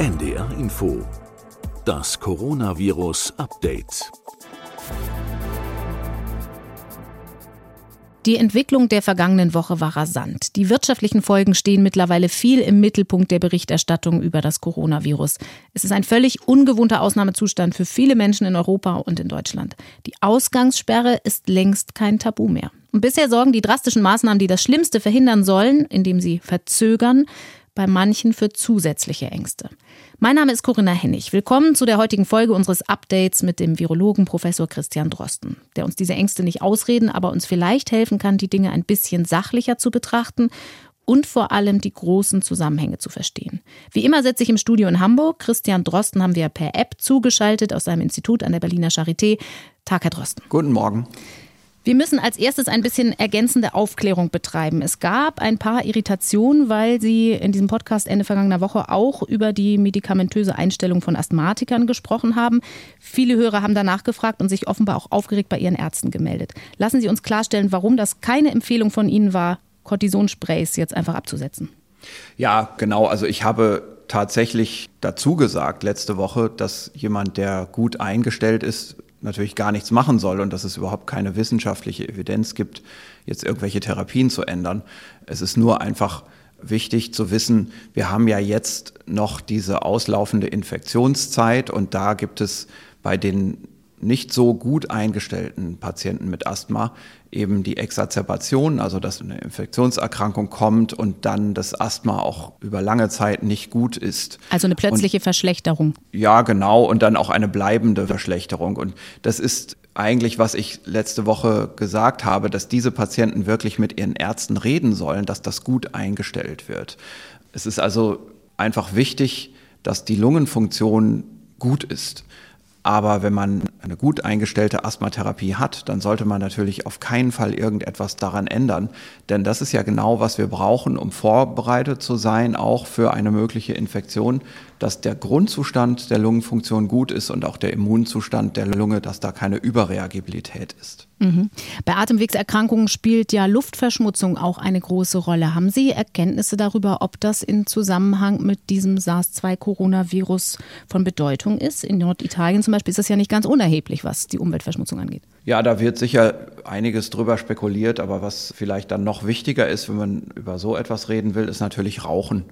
NDR Info. Das Coronavirus Update. Die Entwicklung der vergangenen Woche war rasant. Die wirtschaftlichen Folgen stehen mittlerweile viel im Mittelpunkt der Berichterstattung über das Coronavirus. Es ist ein völlig ungewohnter Ausnahmezustand für viele Menschen in Europa und in Deutschland. Die Ausgangssperre ist längst kein Tabu mehr. Und bisher sorgen die drastischen Maßnahmen, die das Schlimmste verhindern sollen, indem sie verzögern, bei manchen für zusätzliche Ängste. Mein Name ist Corinna Hennig. Willkommen zu der heutigen Folge unseres Updates mit dem Virologen Professor Christian Drosten, der uns diese Ängste nicht ausreden, aber uns vielleicht helfen kann, die Dinge ein bisschen sachlicher zu betrachten und vor allem die großen Zusammenhänge zu verstehen. Wie immer sitze ich im Studio in Hamburg. Christian Drosten haben wir per App zugeschaltet aus seinem Institut an der Berliner Charité. Tag, Herr Drosten. Guten Morgen. Wir müssen als erstes ein bisschen ergänzende Aufklärung betreiben. Es gab ein paar Irritationen, weil Sie in diesem Podcast Ende vergangener Woche auch über die medikamentöse Einstellung von Asthmatikern gesprochen haben. Viele Hörer haben danach gefragt und sich offenbar auch aufgeregt bei ihren Ärzten gemeldet. Lassen Sie uns klarstellen, warum das keine Empfehlung von Ihnen war, Cortisonsprays jetzt einfach abzusetzen. Ja, genau. Also ich habe tatsächlich dazu gesagt letzte Woche, dass jemand, der gut eingestellt ist, natürlich gar nichts machen soll und dass es überhaupt keine wissenschaftliche Evidenz gibt, jetzt irgendwelche Therapien zu ändern. Es ist nur einfach wichtig zu wissen, wir haben ja jetzt noch diese auslaufende Infektionszeit und da gibt es bei den nicht so gut eingestellten Patienten mit Asthma eben die Exazerbation, also dass eine Infektionserkrankung kommt und dann das Asthma auch über lange Zeit nicht gut ist. Also eine plötzliche und, Verschlechterung. Ja, genau, und dann auch eine bleibende Verschlechterung. Und das ist eigentlich, was ich letzte Woche gesagt habe, dass diese Patienten wirklich mit ihren Ärzten reden sollen, dass das gut eingestellt wird. Es ist also einfach wichtig, dass die Lungenfunktion gut ist. Aber wenn man eine gut eingestellte Asthmatherapie hat, dann sollte man natürlich auf keinen Fall irgendetwas daran ändern. Denn das ist ja genau, was wir brauchen, um vorbereitet zu sein, auch für eine mögliche Infektion, dass der Grundzustand der Lungenfunktion gut ist und auch der Immunzustand der Lunge, dass da keine Überreagibilität ist. Mhm. Bei Atemwegserkrankungen spielt ja Luftverschmutzung auch eine große Rolle. Haben Sie Erkenntnisse darüber, ob das in Zusammenhang mit diesem SARS-2-Coronavirus von Bedeutung ist? In Norditalien zum Beispiel ist das ja nicht ganz unerheblich, was die Umweltverschmutzung angeht. Ja, da wird sicher einiges drüber spekuliert, aber was vielleicht dann noch wichtiger ist, wenn man über so etwas reden will, ist natürlich Rauchen.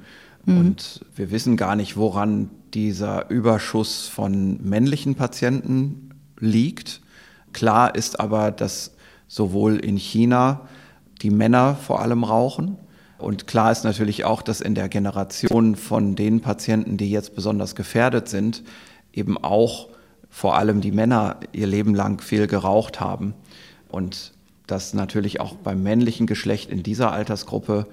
Mhm. Und wir wissen gar nicht, woran dieser Überschuss von männlichen Patienten liegt. Klar ist aber, dass sowohl in China die Männer vor allem rauchen. Und klar ist natürlich auch, dass in der Generation von den Patienten, die jetzt besonders gefährdet sind, eben auch vor allem die Männer ihr Leben lang viel geraucht haben. Und dass natürlich auch beim männlichen Geschlecht in dieser Altersgruppe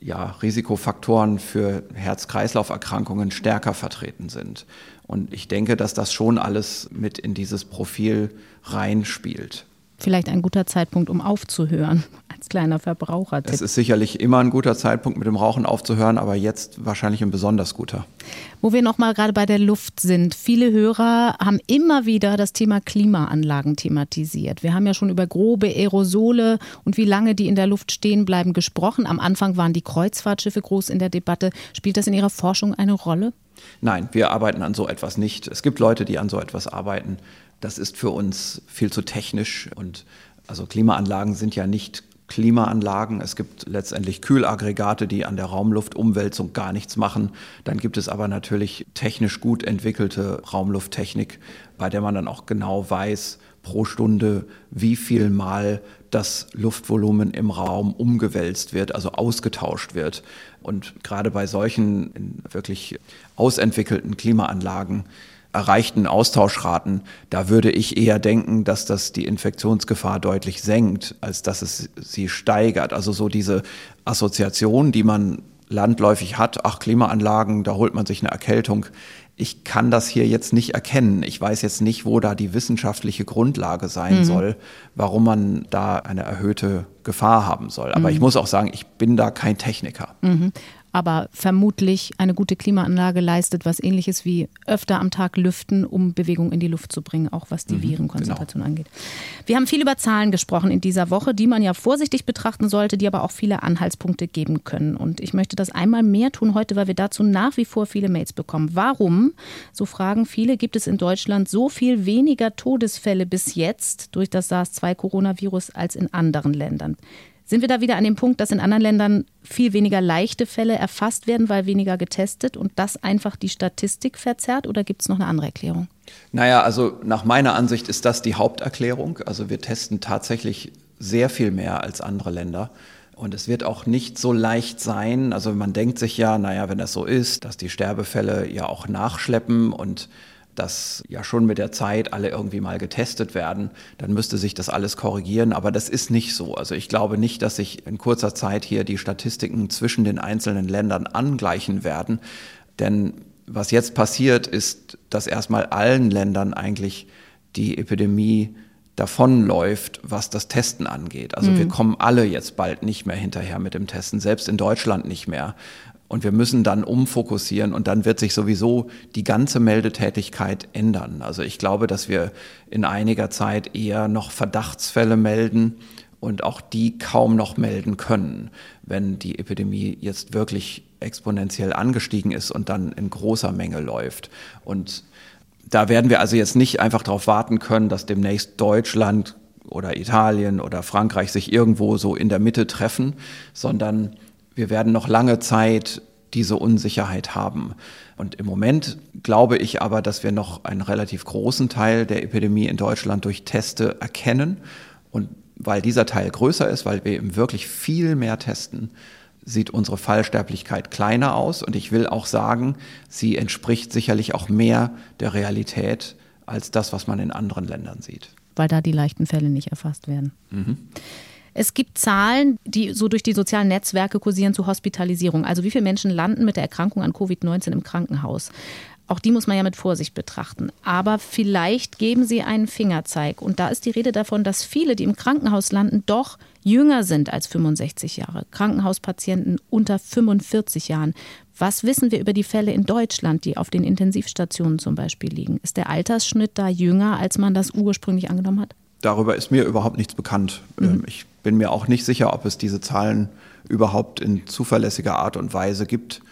ja, Risikofaktoren für Herz-Kreislauf-Erkrankungen stärker vertreten sind. Und ich denke, dass das schon alles mit in dieses Profil reinspielt vielleicht ein guter Zeitpunkt, um aufzuhören als kleiner Verbraucher. Es ist sicherlich immer ein guter Zeitpunkt, mit dem Rauchen aufzuhören, aber jetzt wahrscheinlich ein besonders guter. Wo wir noch mal gerade bei der Luft sind. Viele Hörer haben immer wieder das Thema Klimaanlagen thematisiert. Wir haben ja schon über grobe Aerosole und wie lange die in der Luft stehen bleiben gesprochen. Am Anfang waren die Kreuzfahrtschiffe groß in der Debatte. Spielt das in Ihrer Forschung eine Rolle? Nein, wir arbeiten an so etwas nicht. Es gibt Leute, die an so etwas arbeiten. Das ist für uns viel zu technisch und also Klimaanlagen sind ja nicht Klimaanlagen. Es gibt letztendlich Kühlaggregate, die an der Raumluftumwälzung gar nichts machen. Dann gibt es aber natürlich technisch gut entwickelte Raumlufttechnik, bei der man dann auch genau weiß pro Stunde, wie viel Mal das Luftvolumen im Raum umgewälzt wird, also ausgetauscht wird. Und gerade bei solchen wirklich ausentwickelten Klimaanlagen erreichten Austauschraten, da würde ich eher denken, dass das die Infektionsgefahr deutlich senkt, als dass es sie steigert. Also so diese Assoziation, die man landläufig hat, ach Klimaanlagen, da holt man sich eine Erkältung. Ich kann das hier jetzt nicht erkennen. Ich weiß jetzt nicht, wo da die wissenschaftliche Grundlage sein mhm. soll, warum man da eine erhöhte Gefahr haben soll. Aber mhm. ich muss auch sagen, ich bin da kein Techniker. Mhm. Aber vermutlich eine gute Klimaanlage leistet, was ähnliches wie öfter am Tag lüften, um Bewegung in die Luft zu bringen, auch was die mhm, Virenkonzentration genau. angeht. Wir haben viel über Zahlen gesprochen in dieser Woche, die man ja vorsichtig betrachten sollte, die aber auch viele Anhaltspunkte geben können. Und ich möchte das einmal mehr tun heute, weil wir dazu nach wie vor viele Mails bekommen. Warum, so fragen viele, gibt es in Deutschland so viel weniger Todesfälle bis jetzt durch das SARS-2-Coronavirus als in anderen Ländern? Sind wir da wieder an dem Punkt, dass in anderen Ländern viel weniger leichte Fälle erfasst werden, weil weniger getestet und das einfach die Statistik verzerrt oder gibt es noch eine andere Erklärung? Naja, also nach meiner Ansicht ist das die Haupterklärung. Also wir testen tatsächlich sehr viel mehr als andere Länder. Und es wird auch nicht so leicht sein. Also man denkt sich ja, naja, wenn das so ist, dass die Sterbefälle ja auch nachschleppen und dass ja schon mit der Zeit alle irgendwie mal getestet werden, dann müsste sich das alles korrigieren. Aber das ist nicht so. Also ich glaube nicht, dass sich in kurzer Zeit hier die Statistiken zwischen den einzelnen Ländern angleichen werden. Denn was jetzt passiert, ist, dass erstmal allen Ländern eigentlich die Epidemie davonläuft, was das Testen angeht. Also mhm. wir kommen alle jetzt bald nicht mehr hinterher mit dem Testen, selbst in Deutschland nicht mehr. Und wir müssen dann umfokussieren und dann wird sich sowieso die ganze Meldetätigkeit ändern. Also ich glaube, dass wir in einiger Zeit eher noch Verdachtsfälle melden und auch die kaum noch melden können, wenn die Epidemie jetzt wirklich exponentiell angestiegen ist und dann in großer Menge läuft. Und da werden wir also jetzt nicht einfach darauf warten können, dass demnächst Deutschland oder Italien oder Frankreich sich irgendwo so in der Mitte treffen, sondern wir werden noch lange Zeit diese Unsicherheit haben. Und im Moment glaube ich aber, dass wir noch einen relativ großen Teil der Epidemie in Deutschland durch Teste erkennen. Und weil dieser Teil größer ist, weil wir eben wirklich viel mehr testen, sieht unsere Fallsterblichkeit kleiner aus. Und ich will auch sagen, sie entspricht sicherlich auch mehr der Realität als das, was man in anderen Ländern sieht. Weil da die leichten Fälle nicht erfasst werden. Mhm. Es gibt Zahlen, die so durch die sozialen Netzwerke kursieren zur Hospitalisierung. Also wie viele Menschen landen mit der Erkrankung an Covid-19 im Krankenhaus. Auch die muss man ja mit Vorsicht betrachten. Aber vielleicht geben sie einen Fingerzeig. Und da ist die Rede davon, dass viele, die im Krankenhaus landen, doch jünger sind als 65 Jahre. Krankenhauspatienten unter 45 Jahren. Was wissen wir über die Fälle in Deutschland, die auf den Intensivstationen zum Beispiel liegen? Ist der Altersschnitt da jünger, als man das ursprünglich angenommen hat? Darüber ist mir überhaupt nichts bekannt. Mhm. Ähm, ich bin mir auch nicht sicher, ob es diese Zahlen überhaupt in zuverlässiger Art und Weise gibt.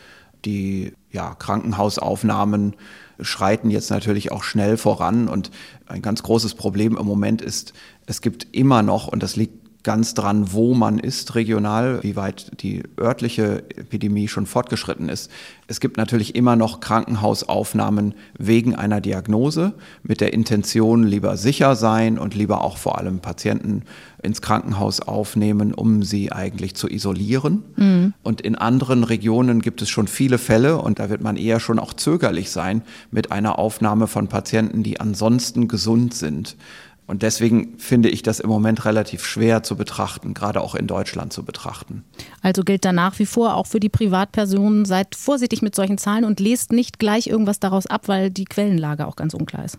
Die ja, Krankenhausaufnahmen schreiten jetzt natürlich auch schnell voran und ein ganz großes Problem im Moment ist, es gibt immer noch, und das liegt ganz dran, wo man ist regional, wie weit die örtliche Epidemie schon fortgeschritten ist. Es gibt natürlich immer noch Krankenhausaufnahmen wegen einer Diagnose mit der Intention, lieber sicher sein und lieber auch vor allem Patienten ins Krankenhaus aufnehmen, um sie eigentlich zu isolieren. Mhm. Und in anderen Regionen gibt es schon viele Fälle und da wird man eher schon auch zögerlich sein mit einer Aufnahme von Patienten, die ansonsten gesund sind. Und deswegen finde ich das im Moment relativ schwer zu betrachten, gerade auch in Deutschland zu betrachten. Also gilt da nach wie vor auch für die Privatpersonen, seid vorsichtig mit solchen Zahlen und lest nicht gleich irgendwas daraus ab, weil die Quellenlage auch ganz unklar ist.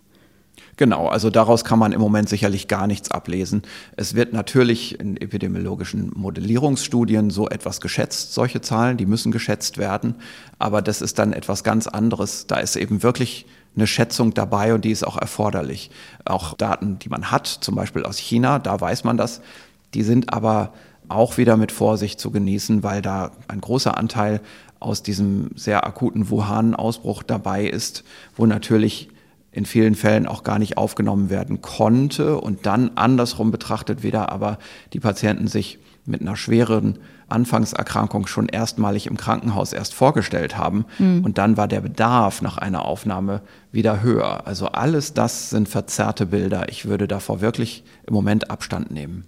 Genau, also daraus kann man im Moment sicherlich gar nichts ablesen. Es wird natürlich in epidemiologischen Modellierungsstudien so etwas geschätzt, solche Zahlen, die müssen geschätzt werden, aber das ist dann etwas ganz anderes. Da ist eben wirklich eine Schätzung dabei und die ist auch erforderlich. Auch Daten, die man hat, zum Beispiel aus China, da weiß man das, die sind aber auch wieder mit Vorsicht zu genießen, weil da ein großer Anteil aus diesem sehr akuten Wuhan-Ausbruch dabei ist, wo natürlich in vielen Fällen auch gar nicht aufgenommen werden konnte und dann andersrum betrachtet wieder aber die Patienten sich mit einer schweren Anfangserkrankung schon erstmalig im Krankenhaus erst vorgestellt haben. Mhm. Und dann war der Bedarf nach einer Aufnahme wieder höher. Also alles das sind verzerrte Bilder. Ich würde davor wirklich im Moment Abstand nehmen.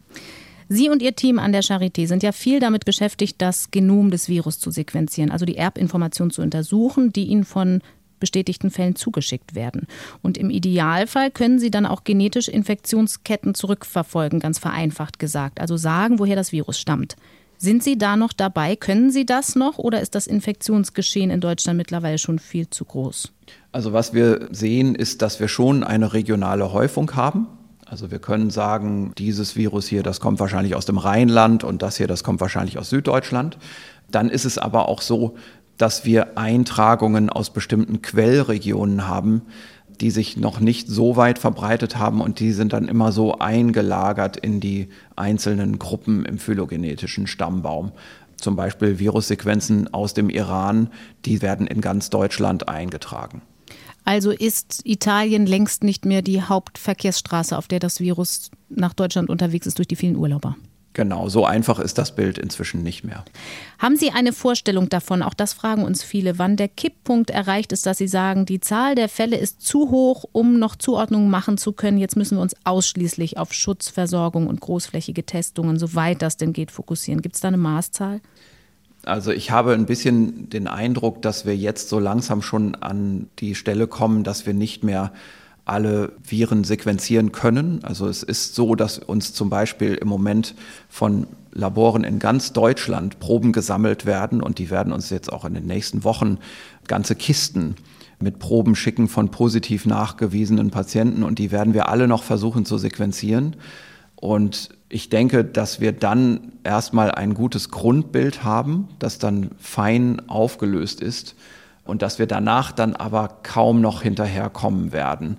Sie und Ihr Team an der Charité sind ja viel damit beschäftigt, das Genom des Virus zu sequenzieren, also die Erbinformation zu untersuchen, die Ihnen von bestätigten Fällen zugeschickt werden. Und im Idealfall können Sie dann auch genetisch Infektionsketten zurückverfolgen, ganz vereinfacht gesagt, also sagen, woher das Virus stammt. Sind Sie da noch dabei? Können Sie das noch oder ist das Infektionsgeschehen in Deutschland mittlerweile schon viel zu groß? Also was wir sehen, ist, dass wir schon eine regionale Häufung haben. Also wir können sagen, dieses Virus hier, das kommt wahrscheinlich aus dem Rheinland und das hier, das kommt wahrscheinlich aus Süddeutschland. Dann ist es aber auch so, dass wir Eintragungen aus bestimmten Quellregionen haben, die sich noch nicht so weit verbreitet haben und die sind dann immer so eingelagert in die einzelnen Gruppen im phylogenetischen Stammbaum. Zum Beispiel Virussequenzen aus dem Iran, die werden in ganz Deutschland eingetragen. Also ist Italien längst nicht mehr die Hauptverkehrsstraße, auf der das Virus nach Deutschland unterwegs ist durch die vielen Urlauber. Genau, so einfach ist das Bild inzwischen nicht mehr. Haben Sie eine Vorstellung davon, auch das fragen uns viele, wann der Kipppunkt erreicht ist, dass Sie sagen, die Zahl der Fälle ist zu hoch, um noch Zuordnungen machen zu können. Jetzt müssen wir uns ausschließlich auf Schutzversorgung und großflächige Testungen, soweit das denn geht, fokussieren. Gibt es da eine Maßzahl? Also ich habe ein bisschen den Eindruck, dass wir jetzt so langsam schon an die Stelle kommen, dass wir nicht mehr alle Viren sequenzieren können. Also es ist so, dass uns zum Beispiel im Moment von Laboren in ganz Deutschland Proben gesammelt werden und die werden uns jetzt auch in den nächsten Wochen ganze Kisten mit Proben schicken von positiv nachgewiesenen Patienten und die werden wir alle noch versuchen zu sequenzieren. Und ich denke, dass wir dann erstmal ein gutes Grundbild haben, das dann fein aufgelöst ist und dass wir danach dann aber kaum noch hinterherkommen werden,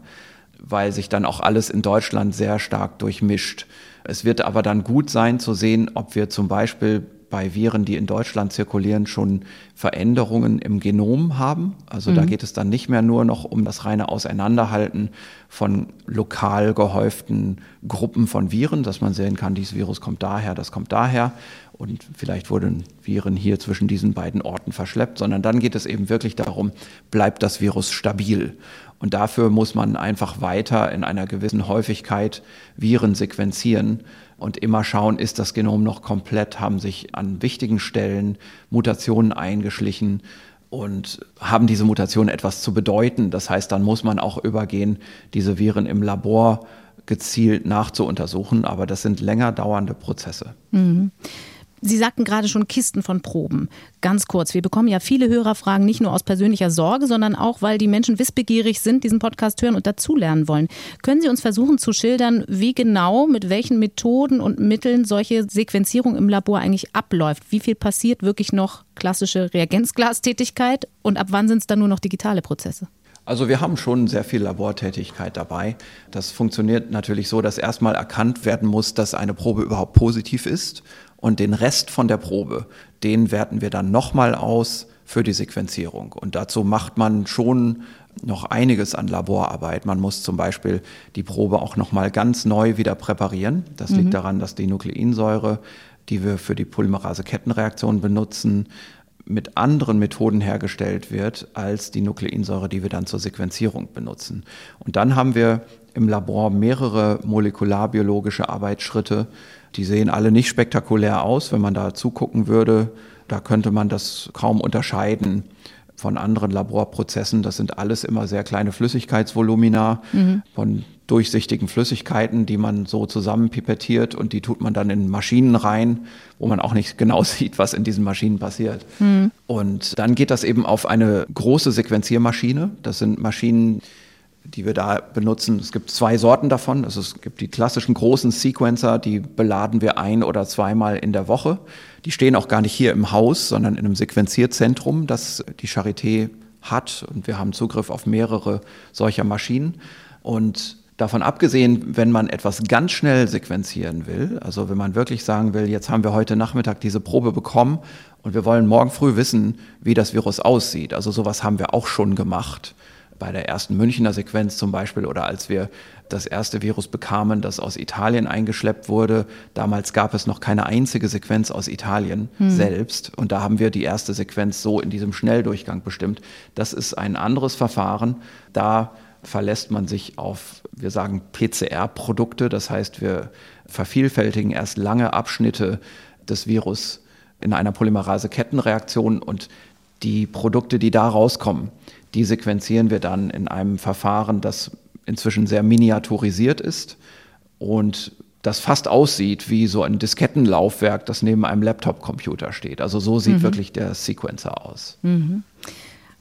weil sich dann auch alles in Deutschland sehr stark durchmischt. Es wird aber dann gut sein zu sehen, ob wir zum Beispiel bei Viren, die in Deutschland zirkulieren, schon Veränderungen im Genom haben. Also mhm. da geht es dann nicht mehr nur noch um das reine Auseinanderhalten von lokal gehäuften Gruppen von Viren, dass man sehen kann, dieses Virus kommt daher, das kommt daher und vielleicht wurden Viren hier zwischen diesen beiden Orten verschleppt, sondern dann geht es eben wirklich darum, bleibt das Virus stabil. Und dafür muss man einfach weiter in einer gewissen Häufigkeit Viren sequenzieren und immer schauen, ist das Genom noch komplett, haben sich an wichtigen Stellen Mutationen eingeschlichen und haben diese Mutationen etwas zu bedeuten. Das heißt, dann muss man auch übergehen, diese Viren im Labor gezielt nachzuuntersuchen, aber das sind länger dauernde Prozesse. Mhm. Sie sagten gerade schon Kisten von Proben. Ganz kurz, wir bekommen ja viele Hörerfragen nicht nur aus persönlicher Sorge, sondern auch, weil die Menschen wissbegierig sind, diesen Podcast hören und dazulernen wollen. Können Sie uns versuchen zu schildern, wie genau, mit welchen Methoden und Mitteln solche Sequenzierung im Labor eigentlich abläuft? Wie viel passiert wirklich noch klassische Reagenzglastätigkeit und ab wann sind es dann nur noch digitale Prozesse? Also wir haben schon sehr viel Labortätigkeit dabei. Das funktioniert natürlich so, dass erstmal erkannt werden muss, dass eine Probe überhaupt positiv ist und den Rest von der Probe, den werten wir dann nochmal aus für die Sequenzierung. Und dazu macht man schon noch einiges an Laborarbeit. Man muss zum Beispiel die Probe auch nochmal ganz neu wieder präparieren. Das mhm. liegt daran, dass die Nukleinsäure, die wir für die Polymerase-Kettenreaktion benutzen, mit anderen Methoden hergestellt wird als die Nukleinsäure, die wir dann zur Sequenzierung benutzen. Und dann haben wir im Labor mehrere molekularbiologische Arbeitsschritte, die sehen alle nicht spektakulär aus. Wenn man da zugucken würde, da könnte man das kaum unterscheiden von anderen Laborprozessen. Das sind alles immer sehr kleine Flüssigkeitsvolumina mhm. von durchsichtigen Flüssigkeiten, die man so zusammenpipettiert und die tut man dann in Maschinen rein, wo man auch nicht genau sieht, was in diesen Maschinen passiert. Mhm. Und dann geht das eben auf eine große Sequenziermaschine. Das sind Maschinen, die wir da benutzen. Es gibt zwei Sorten davon. Also es gibt die klassischen großen Sequencer, die beladen wir ein oder zweimal in der Woche. Die stehen auch gar nicht hier im Haus, sondern in einem Sequenzierzentrum, das die Charité hat. Und wir haben Zugriff auf mehrere solcher Maschinen. Und Davon abgesehen, wenn man etwas ganz schnell sequenzieren will, also wenn man wirklich sagen will, jetzt haben wir heute Nachmittag diese Probe bekommen und wir wollen morgen früh wissen, wie das Virus aussieht. Also sowas haben wir auch schon gemacht bei der ersten Münchner Sequenz zum Beispiel oder als wir das erste Virus bekamen, das aus Italien eingeschleppt wurde. Damals gab es noch keine einzige Sequenz aus Italien hm. selbst. Und da haben wir die erste Sequenz so in diesem Schnelldurchgang bestimmt. Das ist ein anderes Verfahren. Da verlässt man sich auf, wir sagen, PCR-Produkte. Das heißt, wir vervielfältigen erst lange Abschnitte des Virus in einer Polymerase-Kettenreaktion und die Produkte, die da rauskommen, die sequenzieren wir dann in einem Verfahren, das inzwischen sehr miniaturisiert ist und das fast aussieht wie so ein Diskettenlaufwerk, das neben einem Laptop-Computer steht. Also so sieht mhm. wirklich der Sequencer aus. Mhm.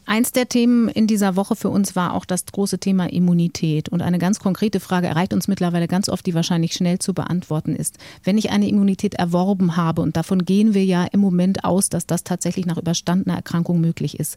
Eins der Themen in dieser Woche für uns war auch das große Thema Immunität. Und eine ganz konkrete Frage erreicht uns mittlerweile ganz oft, die wahrscheinlich schnell zu beantworten ist. Wenn ich eine Immunität erworben habe, und davon gehen wir ja im Moment aus, dass das tatsächlich nach überstandener Erkrankung möglich ist,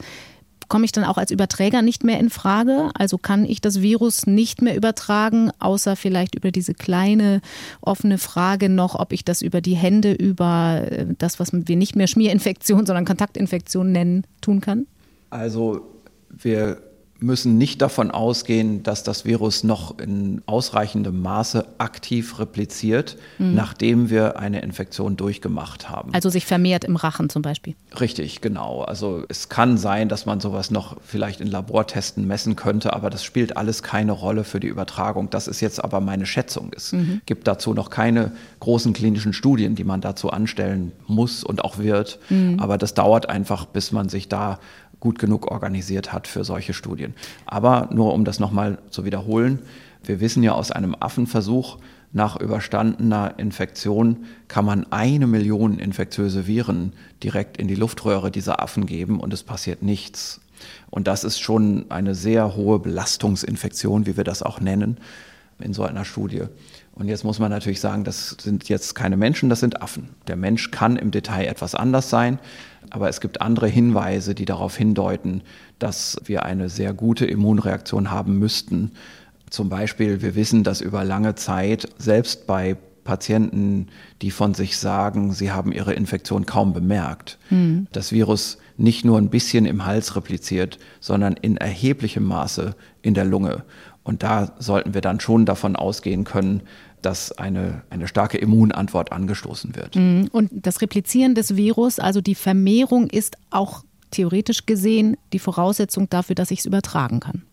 komme ich dann auch als Überträger nicht mehr in Frage? Also kann ich das Virus nicht mehr übertragen, außer vielleicht über diese kleine offene Frage noch, ob ich das über die Hände, über äh, das, was wir nicht mehr Schmierinfektion, sondern Kontaktinfektion nennen, tun kann? Also wir müssen nicht davon ausgehen, dass das Virus noch in ausreichendem Maße aktiv repliziert, mhm. nachdem wir eine Infektion durchgemacht haben. Also sich vermehrt im Rachen zum Beispiel. Richtig, genau. Also es kann sein, dass man sowas noch vielleicht in Labortesten messen könnte, aber das spielt alles keine Rolle für die Übertragung. Das ist jetzt aber meine Schätzung. Es mhm. gibt dazu noch keine großen klinischen Studien, die man dazu anstellen muss und auch wird. Mhm. Aber das dauert einfach, bis man sich da gut genug organisiert hat für solche Studien. Aber nur um das nochmal zu wiederholen, wir wissen ja aus einem Affenversuch, nach überstandener Infektion kann man eine Million infektiöse Viren direkt in die Luftröhre dieser Affen geben und es passiert nichts. Und das ist schon eine sehr hohe Belastungsinfektion, wie wir das auch nennen, in so einer Studie. Und jetzt muss man natürlich sagen, das sind jetzt keine Menschen, das sind Affen. Der Mensch kann im Detail etwas anders sein. Aber es gibt andere Hinweise, die darauf hindeuten, dass wir eine sehr gute Immunreaktion haben müssten. Zum Beispiel, wir wissen, dass über lange Zeit selbst bei Patienten, die von sich sagen, sie haben ihre Infektion kaum bemerkt, mhm. das Virus nicht nur ein bisschen im Hals repliziert, sondern in erheblichem Maße in der Lunge. Und da sollten wir dann schon davon ausgehen können, dass eine, eine starke Immunantwort angestoßen wird. Mhm. Und das Replizieren des Virus, also die Vermehrung, ist auch theoretisch gesehen die Voraussetzung dafür, dass ich es übertragen kann.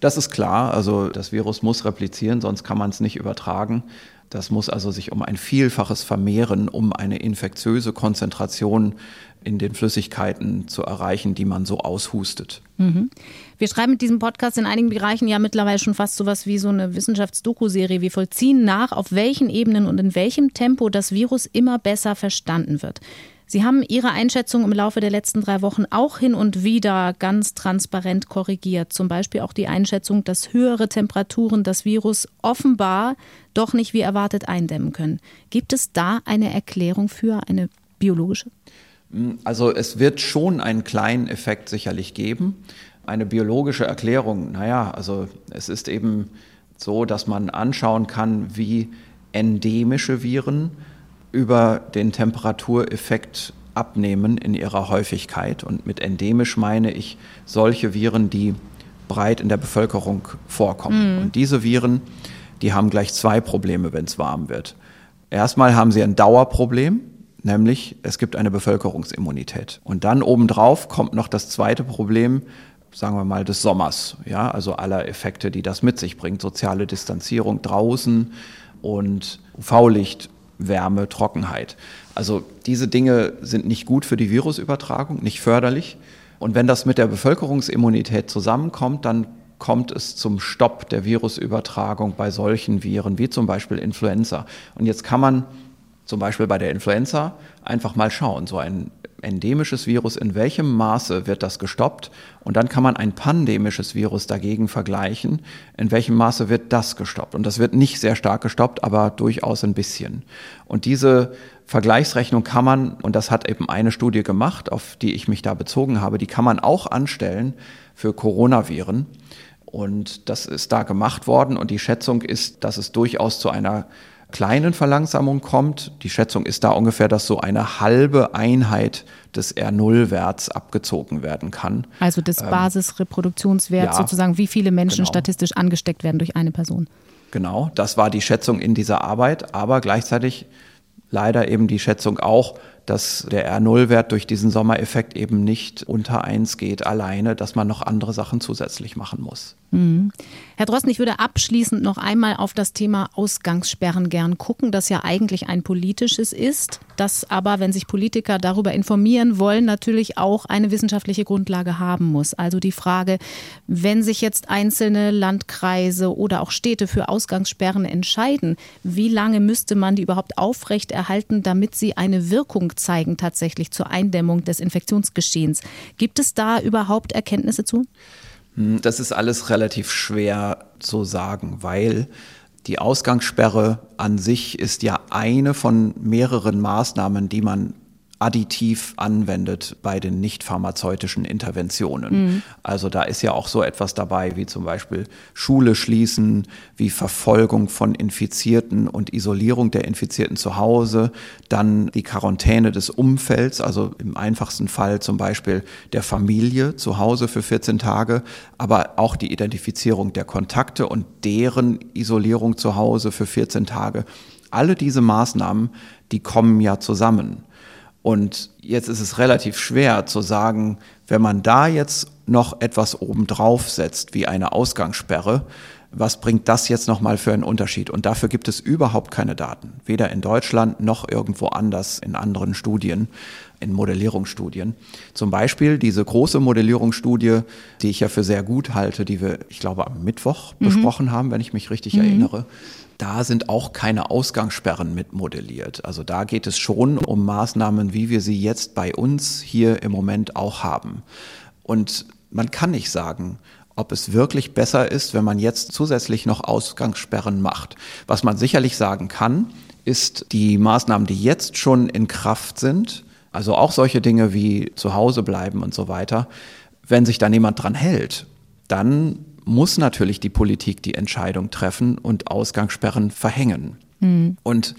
Das ist klar. Also das Virus muss replizieren, sonst kann man es nicht übertragen. Das muss also sich um ein Vielfaches vermehren, um eine infektiöse Konzentration in den Flüssigkeiten zu erreichen, die man so aushustet. Mhm. Wir schreiben mit diesem Podcast in einigen Bereichen ja mittlerweile schon fast so was wie so eine Wissenschaftsdoku-Serie. Wir vollziehen nach, auf welchen Ebenen und in welchem Tempo das Virus immer besser verstanden wird. Sie haben Ihre Einschätzung im Laufe der letzten drei Wochen auch hin und wieder ganz transparent korrigiert. Zum Beispiel auch die Einschätzung, dass höhere Temperaturen das Virus offenbar doch nicht wie erwartet eindämmen können. Gibt es da eine Erklärung für eine biologische? Also es wird schon einen kleinen Effekt sicherlich geben. Eine biologische Erklärung, naja, also es ist eben so, dass man anschauen kann, wie endemische Viren über den Temperatureffekt abnehmen in ihrer Häufigkeit. Und mit endemisch meine ich solche Viren, die breit in der Bevölkerung vorkommen. Mhm. Und diese Viren, die haben gleich zwei Probleme, wenn es warm wird. Erstmal haben sie ein Dauerproblem, nämlich es gibt eine Bevölkerungsimmunität. Und dann obendrauf kommt noch das zweite Problem, sagen wir mal, des Sommers. Ja, also aller Effekte, die das mit sich bringt. Soziale Distanzierung draußen und UV-Licht, Wärme, Trockenheit. Also diese Dinge sind nicht gut für die Virusübertragung, nicht förderlich. Und wenn das mit der Bevölkerungsimmunität zusammenkommt, dann kommt es zum Stopp der Virusübertragung bei solchen Viren wie zum Beispiel Influenza. Und jetzt kann man zum Beispiel bei der Influenza einfach mal schauen, so ein endemisches Virus, in welchem Maße wird das gestoppt? Und dann kann man ein pandemisches Virus dagegen vergleichen, in welchem Maße wird das gestoppt? Und das wird nicht sehr stark gestoppt, aber durchaus ein bisschen. Und diese Vergleichsrechnung kann man, und das hat eben eine Studie gemacht, auf die ich mich da bezogen habe, die kann man auch anstellen für Coronaviren. Und das ist da gemacht worden und die Schätzung ist, dass es durchaus zu einer kleinen Verlangsamung kommt. Die Schätzung ist da ungefähr, dass so eine halbe Einheit des R0-Werts abgezogen werden kann. Also des ähm, Basisreproduktionswerts ja, sozusagen, wie viele Menschen genau. statistisch angesteckt werden durch eine Person. Genau, das war die Schätzung in dieser Arbeit, aber gleichzeitig leider eben die Schätzung auch, dass der R0-Wert durch diesen Sommereffekt eben nicht unter 1 geht alleine, dass man noch andere Sachen zusätzlich machen muss. Mhm. Herr Drosten, ich würde abschließend noch einmal auf das Thema Ausgangssperren gern gucken, das ja eigentlich ein politisches ist, das aber, wenn sich Politiker darüber informieren wollen, natürlich auch eine wissenschaftliche Grundlage haben muss. Also die Frage, wenn sich jetzt einzelne Landkreise oder auch Städte für Ausgangssperren entscheiden, wie lange müsste man die überhaupt aufrechterhalten, damit sie eine Wirkung zeigen tatsächlich zur Eindämmung des Infektionsgeschehens? Gibt es da überhaupt Erkenntnisse zu? Hm, das ist alles relativ schwer zu sagen, weil die Ausgangssperre an sich ist ja eine von mehreren Maßnahmen, die man additiv anwendet bei den nicht pharmazeutischen Interventionen. Mhm. Also da ist ja auch so etwas dabei wie zum Beispiel Schule schließen, wie Verfolgung von Infizierten und Isolierung der Infizierten zu Hause, dann die Quarantäne des Umfelds, also im einfachsten Fall zum Beispiel der Familie zu Hause für 14 Tage, aber auch die Identifizierung der Kontakte und deren Isolierung zu Hause für 14 Tage. Alle diese Maßnahmen, die kommen ja zusammen. Und jetzt ist es relativ schwer zu sagen, wenn man da jetzt noch etwas obendrauf setzt, wie eine Ausgangssperre, was bringt das jetzt nochmal für einen Unterschied? Und dafür gibt es überhaupt keine Daten, weder in Deutschland noch irgendwo anders in anderen Studien, in Modellierungsstudien. Zum Beispiel diese große Modellierungsstudie, die ich ja für sehr gut halte, die wir, ich glaube, am Mittwoch mhm. besprochen haben, wenn ich mich richtig mhm. erinnere da sind auch keine Ausgangssperren mit modelliert. Also da geht es schon um Maßnahmen, wie wir sie jetzt bei uns hier im Moment auch haben. Und man kann nicht sagen, ob es wirklich besser ist, wenn man jetzt zusätzlich noch Ausgangssperren macht. Was man sicherlich sagen kann, ist die Maßnahmen, die jetzt schon in Kraft sind, also auch solche Dinge wie zu Hause bleiben und so weiter, wenn sich da niemand dran hält, dann muss natürlich die Politik die Entscheidung treffen und Ausgangssperren verhängen. Mhm. Und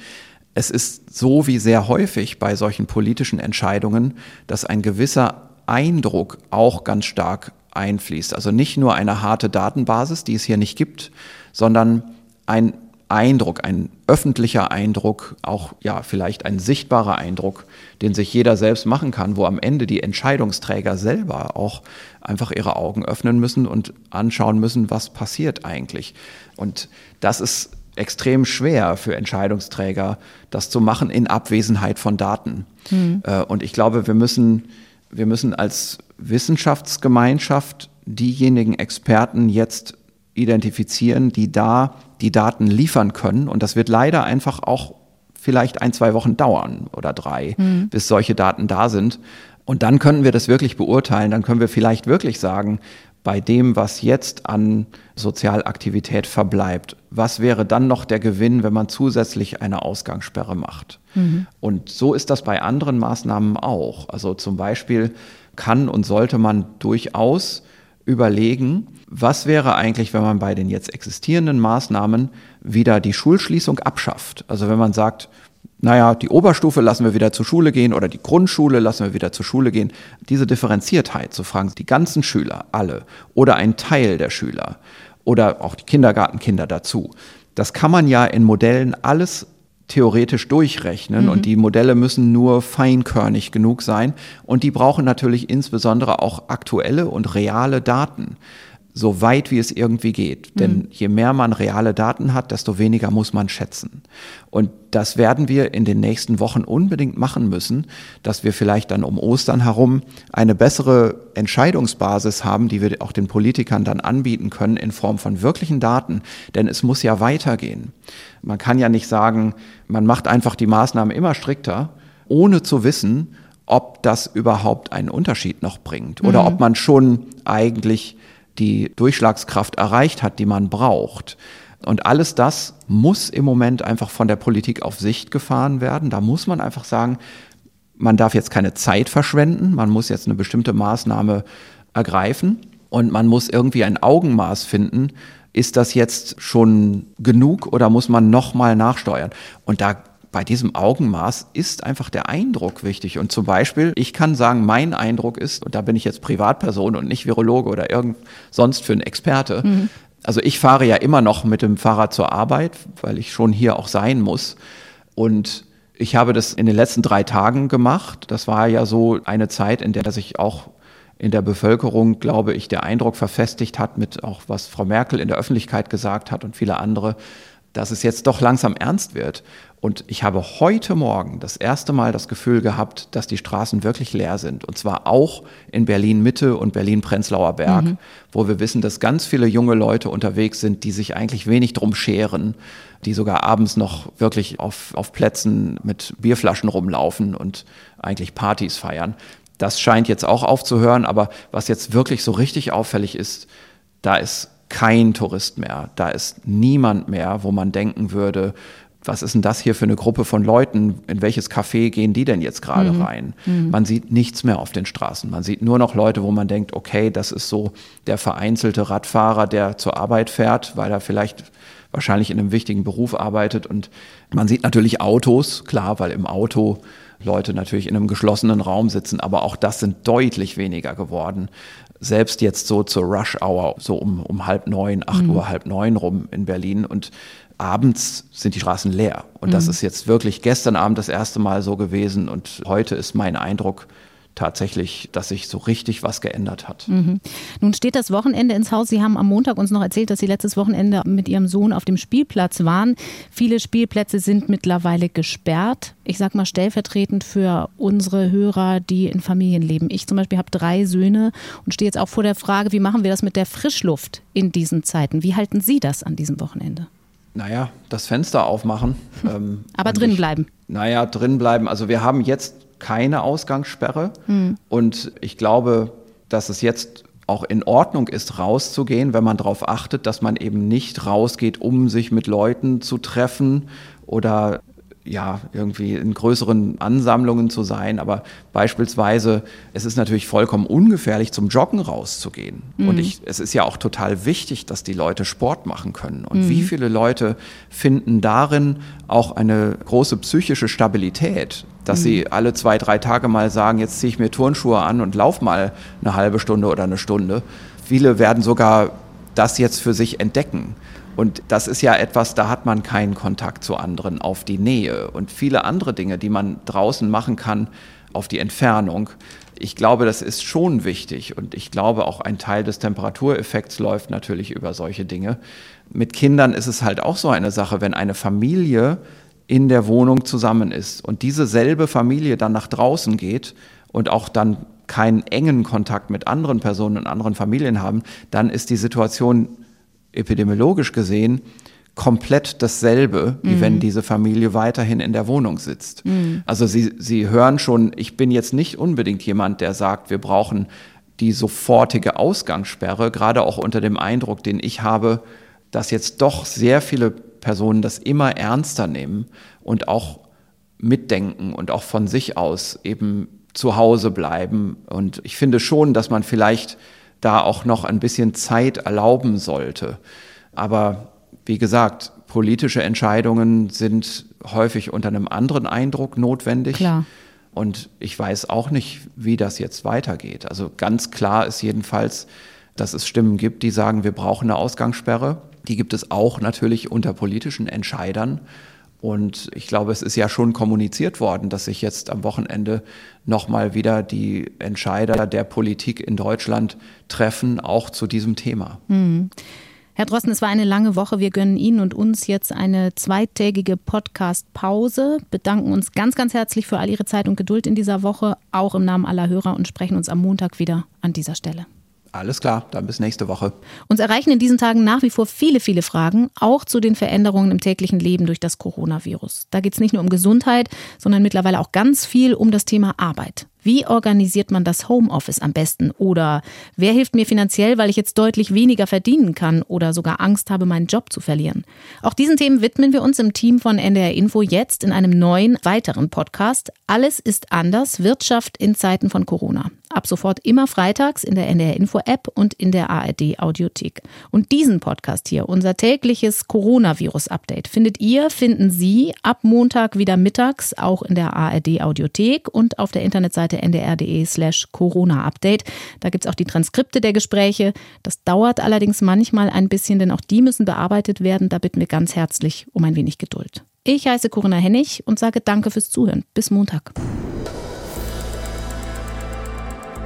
es ist so wie sehr häufig bei solchen politischen Entscheidungen, dass ein gewisser Eindruck auch ganz stark einfließt. Also nicht nur eine harte Datenbasis, die es hier nicht gibt, sondern ein Eindruck, ein öffentlicher Eindruck, auch ja vielleicht ein sichtbarer Eindruck, den sich jeder selbst machen kann, wo am Ende die Entscheidungsträger selber auch einfach ihre Augen öffnen müssen und anschauen müssen, was passiert eigentlich. Und das ist extrem schwer für Entscheidungsträger, das zu machen in Abwesenheit von Daten. Mhm. Und ich glaube, wir müssen, wir müssen als Wissenschaftsgemeinschaft diejenigen Experten jetzt identifizieren, die da die Daten liefern können. Und das wird leider einfach auch vielleicht ein, zwei Wochen dauern oder drei, mhm. bis solche Daten da sind. Und dann können wir das wirklich beurteilen. Dann können wir vielleicht wirklich sagen, bei dem, was jetzt an Sozialaktivität verbleibt, was wäre dann noch der Gewinn, wenn man zusätzlich eine Ausgangssperre macht? Mhm. Und so ist das bei anderen Maßnahmen auch. Also zum Beispiel kann und sollte man durchaus überlegen, was wäre eigentlich, wenn man bei den jetzt existierenden Maßnahmen wieder die Schulschließung abschafft? Also wenn man sagt, naja, die Oberstufe lassen wir wieder zur Schule gehen oder die Grundschule lassen wir wieder zur Schule gehen. Diese Differenziertheit zu fragen, die ganzen Schüler, alle oder ein Teil der Schüler oder auch die Kindergartenkinder dazu. Das kann man ja in Modellen alles theoretisch durchrechnen mhm. und die Modelle müssen nur feinkörnig genug sein und die brauchen natürlich insbesondere auch aktuelle und reale Daten so weit wie es irgendwie geht. Denn mhm. je mehr man reale Daten hat, desto weniger muss man schätzen. Und das werden wir in den nächsten Wochen unbedingt machen müssen, dass wir vielleicht dann um Ostern herum eine bessere Entscheidungsbasis haben, die wir auch den Politikern dann anbieten können in Form von wirklichen Daten. Denn es muss ja weitergehen. Man kann ja nicht sagen, man macht einfach die Maßnahmen immer strikter, ohne zu wissen, ob das überhaupt einen Unterschied noch bringt oder mhm. ob man schon eigentlich die Durchschlagskraft erreicht hat, die man braucht. Und alles das muss im Moment einfach von der Politik auf Sicht gefahren werden. Da muss man einfach sagen, man darf jetzt keine Zeit verschwenden, man muss jetzt eine bestimmte Maßnahme ergreifen und man muss irgendwie ein Augenmaß finden. Ist das jetzt schon genug oder muss man nochmal nachsteuern? Und da bei diesem Augenmaß ist einfach der Eindruck wichtig. Und zum Beispiel, ich kann sagen, mein Eindruck ist, und da bin ich jetzt Privatperson und nicht Virologe oder irgend sonst für einen Experte. Mhm. Also ich fahre ja immer noch mit dem Fahrrad zur Arbeit, weil ich schon hier auch sein muss. Und ich habe das in den letzten drei Tagen gemacht. Das war ja so eine Zeit, in der ich auch in der Bevölkerung, glaube ich, der Eindruck verfestigt hat mit auch was Frau Merkel in der Öffentlichkeit gesagt hat und viele andere, dass es jetzt doch langsam ernst wird. Und ich habe heute Morgen das erste Mal das Gefühl gehabt, dass die Straßen wirklich leer sind. Und zwar auch in Berlin Mitte und Berlin Prenzlauer Berg, mhm. wo wir wissen, dass ganz viele junge Leute unterwegs sind, die sich eigentlich wenig drum scheren, die sogar abends noch wirklich auf, auf Plätzen mit Bierflaschen rumlaufen und eigentlich Partys feiern. Das scheint jetzt auch aufzuhören. Aber was jetzt wirklich so richtig auffällig ist, da ist kein Tourist mehr. Da ist niemand mehr, wo man denken würde, was ist denn das hier für eine Gruppe von Leuten? In welches Café gehen die denn jetzt gerade mhm. rein? Mhm. Man sieht nichts mehr auf den Straßen. Man sieht nur noch Leute, wo man denkt, okay, das ist so der vereinzelte Radfahrer, der zur Arbeit fährt, weil er vielleicht wahrscheinlich in einem wichtigen Beruf arbeitet. Und man sieht natürlich Autos, klar, weil im Auto Leute natürlich in einem geschlossenen Raum sitzen, aber auch das sind deutlich weniger geworden selbst jetzt so zur Rush Hour, so um, um halb neun, acht mhm. Uhr, halb neun rum in Berlin und abends sind die Straßen leer. Und mhm. das ist jetzt wirklich gestern Abend das erste Mal so gewesen und heute ist mein Eindruck, tatsächlich, dass sich so richtig was geändert hat. Mhm. Nun steht das Wochenende ins Haus. Sie haben am Montag uns noch erzählt, dass Sie letztes Wochenende mit Ihrem Sohn auf dem Spielplatz waren. Viele Spielplätze sind mittlerweile gesperrt. Ich sage mal stellvertretend für unsere Hörer, die in Familien leben. Ich zum Beispiel habe drei Söhne und stehe jetzt auch vor der Frage, wie machen wir das mit der Frischluft in diesen Zeiten? Wie halten Sie das an diesem Wochenende? Naja, das Fenster aufmachen. Ähm, Aber drin bleiben. Naja, drin bleiben. Also wir haben jetzt keine Ausgangssperre. Mhm. Und ich glaube, dass es jetzt auch in Ordnung ist, rauszugehen, wenn man darauf achtet, dass man eben nicht rausgeht, um sich mit Leuten zu treffen oder ja, irgendwie in größeren Ansammlungen zu sein. Aber beispielsweise, es ist natürlich vollkommen ungefährlich, zum Joggen rauszugehen. Mhm. Und ich, es ist ja auch total wichtig, dass die Leute Sport machen können. Und mhm. wie viele Leute finden darin auch eine große psychische Stabilität, dass mhm. sie alle zwei, drei Tage mal sagen, jetzt ziehe ich mir Turnschuhe an und lauf mal eine halbe Stunde oder eine Stunde. Viele werden sogar das jetzt für sich entdecken. Und das ist ja etwas, da hat man keinen Kontakt zu anderen auf die Nähe und viele andere Dinge, die man draußen machen kann auf die Entfernung. Ich glaube, das ist schon wichtig und ich glaube auch ein Teil des Temperatureffekts läuft natürlich über solche Dinge. Mit Kindern ist es halt auch so eine Sache, wenn eine Familie in der Wohnung zusammen ist und diese selbe Familie dann nach draußen geht und auch dann keinen engen Kontakt mit anderen Personen und anderen Familien haben, dann ist die Situation epidemiologisch gesehen komplett dasselbe, wie mhm. wenn diese Familie weiterhin in der Wohnung sitzt. Mhm. Also Sie, Sie hören schon, ich bin jetzt nicht unbedingt jemand, der sagt, wir brauchen die sofortige Ausgangssperre, gerade auch unter dem Eindruck, den ich habe, dass jetzt doch sehr viele Personen das immer ernster nehmen und auch mitdenken und auch von sich aus eben zu Hause bleiben. Und ich finde schon, dass man vielleicht da auch noch ein bisschen Zeit erlauben sollte. Aber wie gesagt, politische Entscheidungen sind häufig unter einem anderen Eindruck notwendig. Klar. Und ich weiß auch nicht, wie das jetzt weitergeht. Also ganz klar ist jedenfalls, dass es Stimmen gibt, die sagen, wir brauchen eine Ausgangssperre. Die gibt es auch natürlich unter politischen Entscheidern. Und ich glaube, es ist ja schon kommuniziert worden, dass sich jetzt am Wochenende nochmal wieder die Entscheider der Politik in Deutschland treffen, auch zu diesem Thema. Mhm. Herr Drosten, es war eine lange Woche. Wir gönnen Ihnen und uns jetzt eine zweitägige Podcast-Pause, bedanken uns ganz, ganz herzlich für all Ihre Zeit und Geduld in dieser Woche, auch im Namen aller Hörer und sprechen uns am Montag wieder an dieser Stelle. Alles klar, dann bis nächste Woche. Uns erreichen in diesen Tagen nach wie vor viele, viele Fragen, auch zu den Veränderungen im täglichen Leben durch das Coronavirus. Da geht es nicht nur um Gesundheit, sondern mittlerweile auch ganz viel um das Thema Arbeit. Wie organisiert man das Homeoffice am besten? Oder wer hilft mir finanziell, weil ich jetzt deutlich weniger verdienen kann oder sogar Angst habe, meinen Job zu verlieren? Auch diesen Themen widmen wir uns im Team von NDR Info jetzt in einem neuen, weiteren Podcast. Alles ist anders, Wirtschaft in Zeiten von Corona. Ab sofort immer freitags in der NDR Info App und in der ARD Audiothek. Und diesen Podcast hier, unser tägliches Coronavirus Update, findet ihr, finden Sie ab Montag wieder mittags auch in der ARD Audiothek und auf der Internetseite ndr.de slash Corona-Update. Da gibt es auch die Transkripte der Gespräche. Das dauert allerdings manchmal ein bisschen, denn auch die müssen bearbeitet werden. Da bitten wir ganz herzlich um ein wenig Geduld. Ich heiße Corinna Hennig und sage danke fürs Zuhören. Bis Montag.